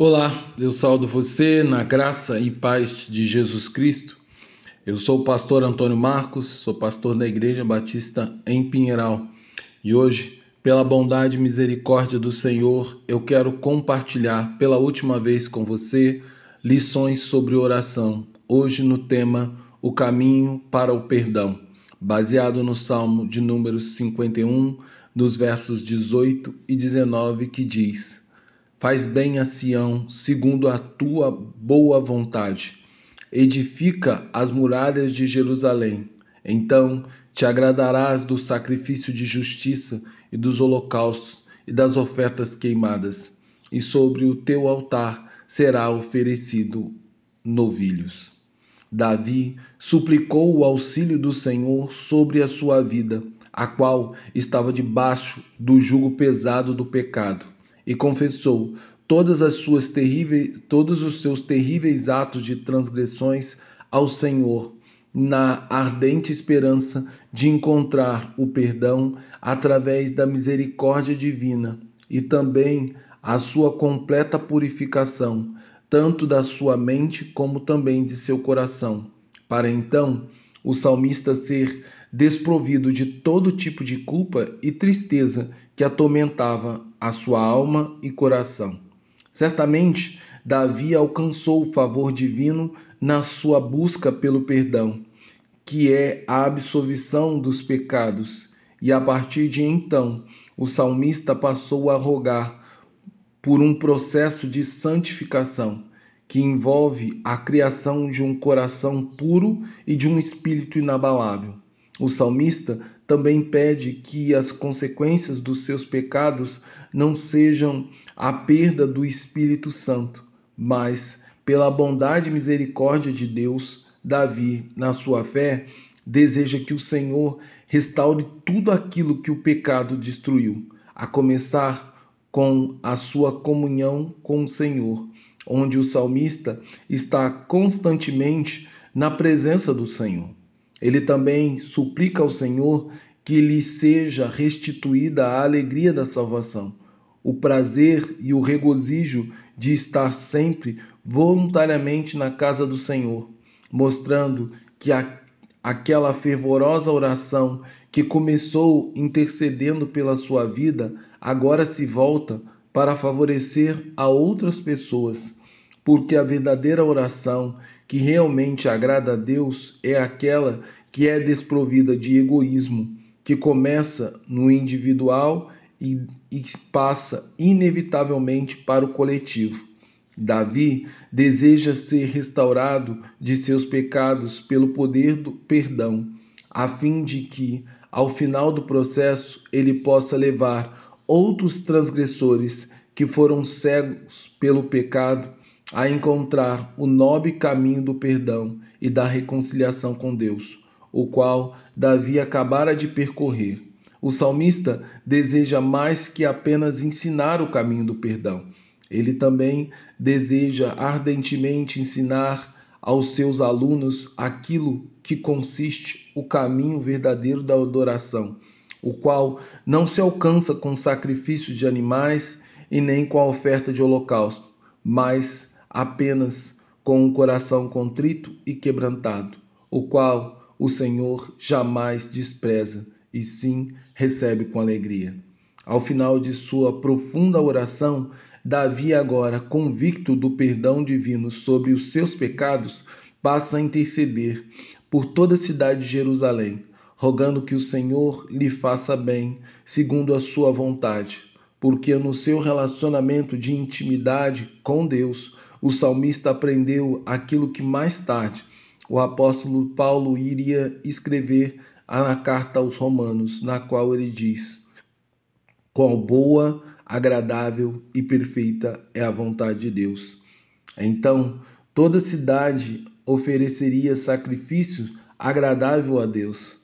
Olá, eu saldo você na graça e paz de Jesus Cristo. Eu sou o pastor Antônio Marcos, sou pastor da Igreja Batista em Pinheiral e hoje, pela bondade e misericórdia do Senhor, eu quero compartilhar pela última vez com você lições sobre oração. Hoje no tema O caminho para o perdão, baseado no Salmo de número 51, dos versos 18 e 19, que diz: Faz bem a Sião, segundo a tua boa vontade. Edifica as muralhas de Jerusalém. Então te agradarás do sacrifício de justiça e dos holocaustos e das ofertas queimadas, e sobre o teu altar será oferecido novilhos. Davi suplicou o auxílio do Senhor sobre a sua vida, a qual estava debaixo do jugo pesado do pecado e confessou todas as suas terríveis, todos os seus terríveis atos de transgressões ao Senhor, na ardente esperança de encontrar o perdão através da misericórdia divina e também a sua completa purificação, tanto da sua mente como também de seu coração, para então o salmista ser desprovido de todo tipo de culpa e tristeza que atormentava a sua alma e coração. Certamente, Davi alcançou o favor divino na sua busca pelo perdão, que é a absolvição dos pecados, e a partir de então, o salmista passou a rogar por um processo de santificação que envolve a criação de um coração puro e de um espírito inabalável. O salmista também pede que as consequências dos seus pecados não sejam a perda do Espírito Santo, mas, pela bondade e misericórdia de Deus, Davi, na sua fé, deseja que o Senhor restaure tudo aquilo que o pecado destruiu, a começar com a sua comunhão com o Senhor, onde o salmista está constantemente na presença do Senhor. Ele também suplica ao Senhor que lhe seja restituída a alegria da salvação, o prazer e o regozijo de estar sempre voluntariamente na casa do Senhor, mostrando que a, aquela fervorosa oração que começou intercedendo pela sua vida agora se volta para favorecer a outras pessoas, porque a verdadeira oração que realmente agrada a Deus é aquela que é desprovida de egoísmo, que começa no individual e, e passa inevitavelmente para o coletivo. Davi deseja ser restaurado de seus pecados pelo poder do perdão, a fim de que, ao final do processo, ele possa levar outros transgressores que foram cegos pelo pecado a encontrar o nobre caminho do perdão e da reconciliação com Deus, o qual Davi acabara de percorrer. O salmista deseja mais que apenas ensinar o caminho do perdão. Ele também deseja ardentemente ensinar aos seus alunos aquilo que consiste o caminho verdadeiro da adoração, o qual não se alcança com sacrifícios de animais e nem com a oferta de holocausto, mas apenas com um coração contrito e quebrantado, o qual o Senhor jamais despreza e sim recebe com alegria. Ao final de sua profunda oração, Davi, agora convicto do perdão divino sobre os seus pecados, passa a interceder por toda a cidade de Jerusalém, rogando que o Senhor lhe faça bem, segundo a sua vontade, porque no seu relacionamento de intimidade com Deus, o salmista aprendeu aquilo que mais tarde o apóstolo Paulo iria escrever na carta aos Romanos, na qual ele diz: Qual boa, agradável e perfeita é a vontade de Deus. Então, toda cidade ofereceria sacrifícios agradável a Deus,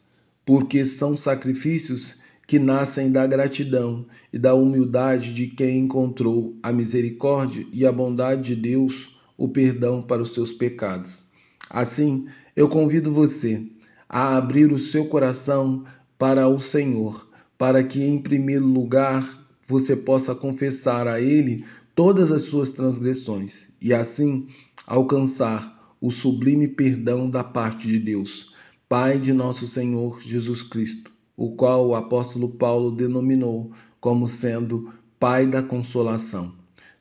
porque são sacrifícios que nascem da gratidão e da humildade de quem encontrou a misericórdia e a bondade de Deus, o perdão para os seus pecados. Assim, eu convido você a abrir o seu coração para o Senhor, para que, em primeiro lugar, você possa confessar a Ele todas as suas transgressões e assim alcançar o sublime perdão da parte de Deus, Pai de nosso Senhor Jesus Cristo, o qual o apóstolo Paulo denominou como sendo Pai da consolação.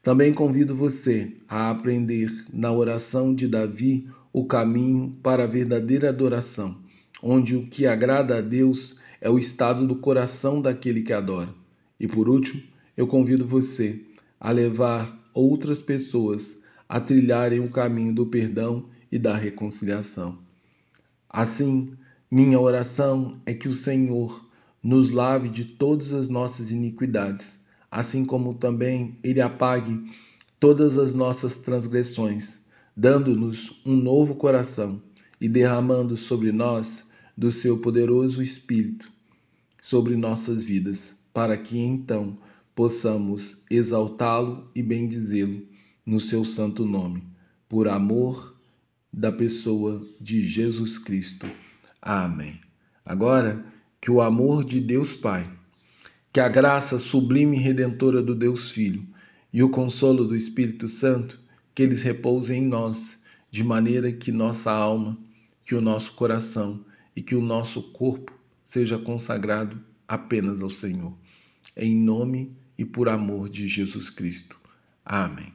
Também convido você a aprender na oração de Davi o caminho para a verdadeira adoração, onde o que agrada a Deus é o estado do coração daquele que adora. E por último, eu convido você a levar outras pessoas a trilharem o caminho do perdão e da reconciliação. Assim, minha oração é que o Senhor nos lave de todas as nossas iniquidades, assim como também Ele apague todas as nossas transgressões, dando-nos um novo coração e derramando sobre nós do seu poderoso Espírito sobre nossas vidas, para que então possamos exaltá-lo e bendizê-lo no seu santo nome, por amor da pessoa de Jesus Cristo. Amém. Agora, que o amor de Deus Pai, que a graça sublime e redentora do Deus Filho e o consolo do Espírito Santo, que eles repousem em nós, de maneira que nossa alma, que o nosso coração e que o nosso corpo seja consagrado apenas ao Senhor. Em nome e por amor de Jesus Cristo. Amém.